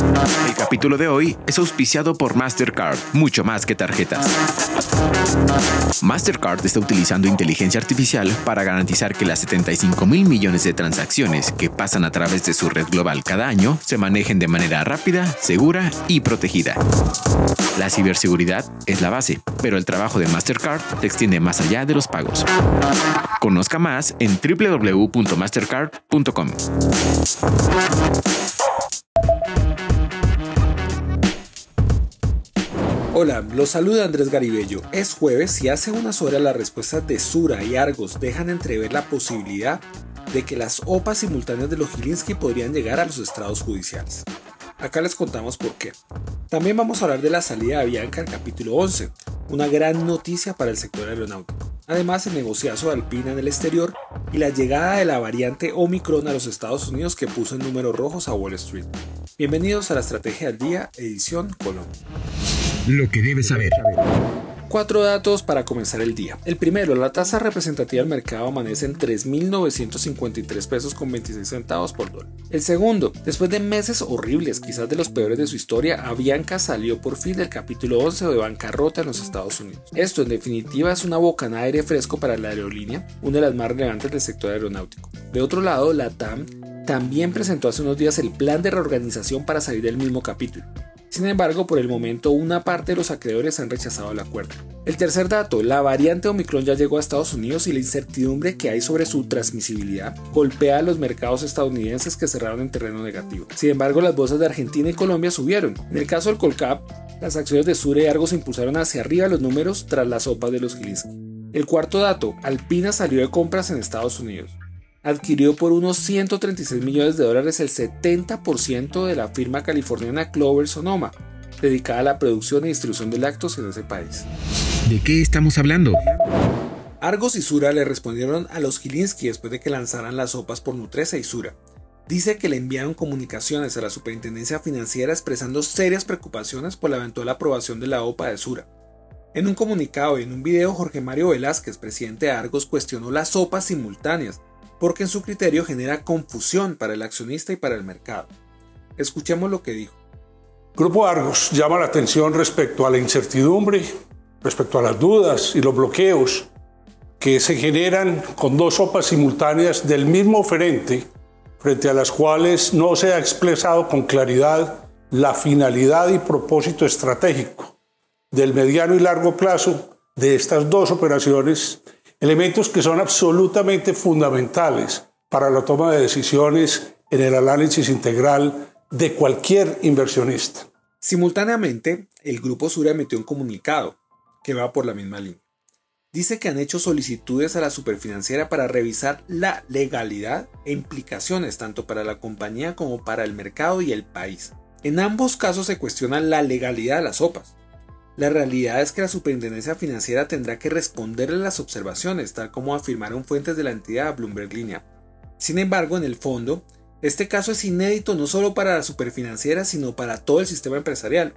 El capítulo de hoy es auspiciado por Mastercard, mucho más que tarjetas. Mastercard está utilizando inteligencia artificial para garantizar que las 75 mil millones de transacciones que pasan a través de su red global cada año se manejen de manera rápida, segura y protegida. La ciberseguridad es la base, pero el trabajo de Mastercard se extiende más allá de los pagos. Conozca más en www.mastercard.com. Hola, los saluda Andrés Garibello. Es jueves y hace unas horas las respuestas de Sura y Argos dejan entrever la posibilidad de que las OPAs simultáneas de los Gilinski podrían llegar a los estrados judiciales. Acá les contamos por qué. También vamos a hablar de la salida de Bianca al capítulo 11, una gran noticia para el sector aeronáutico. Además, el negociazo de Alpina en el exterior y la llegada de la variante Omicron a los Estados Unidos que puso en números rojos a Wall Street. Bienvenidos a la Estrategia del Día, edición Colombia. Lo que debes saber. Cuatro datos para comenzar el día. El primero, la tasa representativa del mercado amanece en 3.953 pesos con 26 centavos por dólar. El segundo, después de meses horribles, quizás de los peores de su historia, Avianca salió por fin del capítulo 11 de bancarrota en los Estados Unidos. Esto en definitiva es una bocanada de aire fresco para la aerolínea, una de las más relevantes del sector aeronáutico. De otro lado, la TAM también presentó hace unos días el plan de reorganización para salir del mismo capítulo. Sin embargo, por el momento una parte de los acreedores han rechazado el acuerdo. El tercer dato, la variante Omicron ya llegó a Estados Unidos y la incertidumbre que hay sobre su transmisibilidad golpea a los mercados estadounidenses que cerraron en terreno negativo. Sin embargo, las bolsas de Argentina y Colombia subieron. En el caso del Colcap, las acciones de Sure y Argos impulsaron hacia arriba los números tras la sopa de los Gilinski. El cuarto dato, Alpina salió de compras en Estados Unidos adquirió por unos 136 millones de dólares el 70% de la firma californiana Clover Sonoma, dedicada a la producción e distribución de lácteos en ese país. ¿De qué estamos hablando? Argos y Sura le respondieron a los Gilinski después de que lanzaran las sopas por Nutresa y Sura. Dice que le enviaron comunicaciones a la Superintendencia Financiera expresando serias preocupaciones por la eventual aprobación de la OPA de Sura. En un comunicado y en un video, Jorge Mario Velázquez, presidente de Argos, cuestionó las sopas simultáneas porque en su criterio genera confusión para el accionista y para el mercado. Escuchemos lo que dijo. Grupo Argos llama la atención respecto a la incertidumbre, respecto a las dudas y los bloqueos que se generan con dos sopas simultáneas del mismo oferente, frente a las cuales no se ha expresado con claridad la finalidad y propósito estratégico del mediano y largo plazo de estas dos operaciones elementos que son absolutamente fundamentales para la toma de decisiones en el análisis integral de cualquier inversionista. Simultáneamente, el Grupo Sura emitió un comunicado que va por la misma línea. Dice que han hecho solicitudes a la superfinanciera para revisar la legalidad e implicaciones tanto para la compañía como para el mercado y el país. En ambos casos se cuestiona la legalidad de las OPAs, la realidad es que la Superintendencia Financiera tendrá que responderle las observaciones, tal como afirmaron fuentes de la entidad Bloomberg Línea. Sin embargo, en el fondo, este caso es inédito no solo para la superfinanciera, sino para todo el sistema empresarial.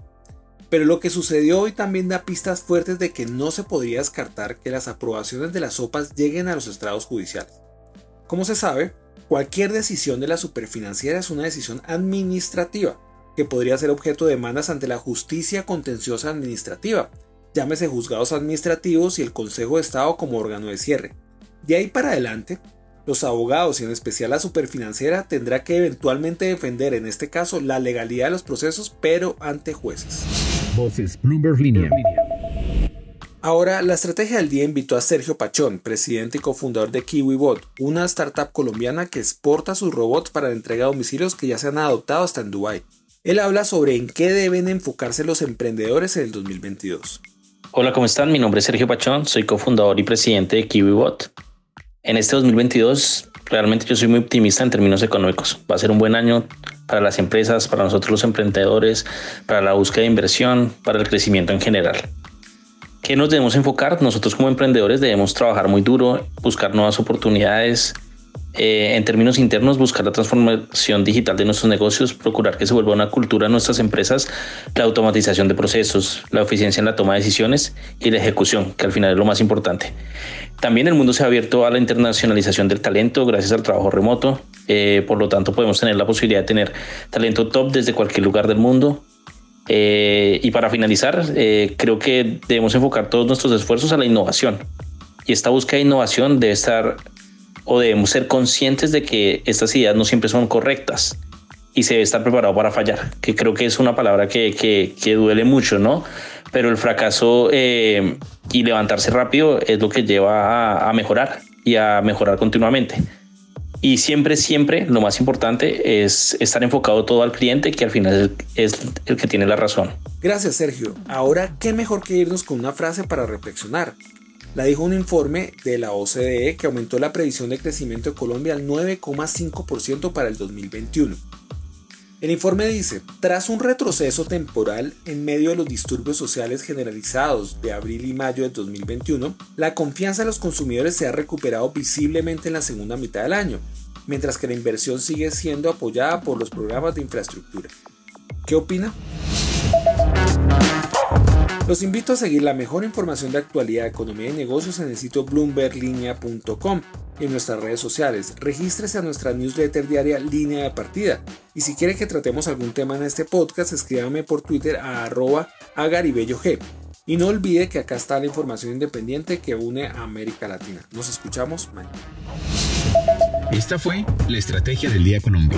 Pero lo que sucedió hoy también da pistas fuertes de que no se podría descartar que las aprobaciones de las OPAs lleguen a los estrados judiciales. Como se sabe, cualquier decisión de la superfinanciera es una decisión administrativa, que podría ser objeto de demandas ante la justicia contenciosa administrativa, llámese juzgados administrativos y el Consejo de Estado como órgano de cierre. De ahí para adelante, los abogados y en especial la superfinanciera tendrá que eventualmente defender en este caso la legalidad de los procesos pero ante jueces. Voces Bloomberg Línea. Ahora, la estrategia del día invitó a Sergio Pachón, presidente y cofundador de KiwiBot, una startup colombiana que exporta sus robots para la entrega a domicilios que ya se han adoptado hasta en Dubái. Él habla sobre en qué deben enfocarse los emprendedores en el 2022. Hola, ¿cómo están? Mi nombre es Sergio Pachón, soy cofundador y presidente de KiwiBot. En este 2022, realmente yo soy muy optimista en términos económicos. Va a ser un buen año para las empresas, para nosotros los emprendedores, para la búsqueda de inversión, para el crecimiento en general. ¿Qué nos debemos enfocar? Nosotros como emprendedores debemos trabajar muy duro, buscar nuevas oportunidades, eh, en términos internos, buscar la transformación digital de nuestros negocios, procurar que se vuelva una cultura en nuestras empresas, la automatización de procesos, la eficiencia en la toma de decisiones y la ejecución, que al final es lo más importante. También el mundo se ha abierto a la internacionalización del talento gracias al trabajo remoto. Eh, por lo tanto, podemos tener la posibilidad de tener talento top desde cualquier lugar del mundo. Eh, y para finalizar, creo que debemos enfocar todos nuestros esfuerzos a la innovación. Y esta búsqueda de innovación debe estar o debemos ser conscientes de que estas ideas no siempre son correctas y se debe estar preparado para fallar, que creo que es una palabra que, que, duele mucho, ¿no? Pero el fracaso eh, y levantarse rápido es lo que lleva a, mejorar y a mejorar continuamente. Y siempre, siempre lo más importante es estar enfocado todo al cliente, que al final es el que tiene la razón. Gracias, Sergio. Ahora, ¿qué mejor que irnos con una frase para reflexionar? La dijo un informe de la OCDE que aumentó la previsión de crecimiento de Colombia al 9,5% para el 2021. El informe dice, tras un retroceso temporal en medio de los disturbios sociales generalizados de abril y mayo de 2021, la confianza de los consumidores se ha recuperado visiblemente en la segunda mitad del año, mientras que la inversión sigue siendo apoyada por los programas de infraestructura. ¿Qué opina? Los invito a seguir la mejor información de actualidad, economía y negocios en el sitio bloomberglinea.com y en nuestras redes sociales. Regístrese a nuestra newsletter diaria Línea de Partida. Y si quiere que tratemos algún tema en este podcast, escríbame por Twitter a arroba G. Y no olvide que acá está la información independiente que une a América Latina. Nos escuchamos mañana. Esta fue la Estrategia del Día Colombia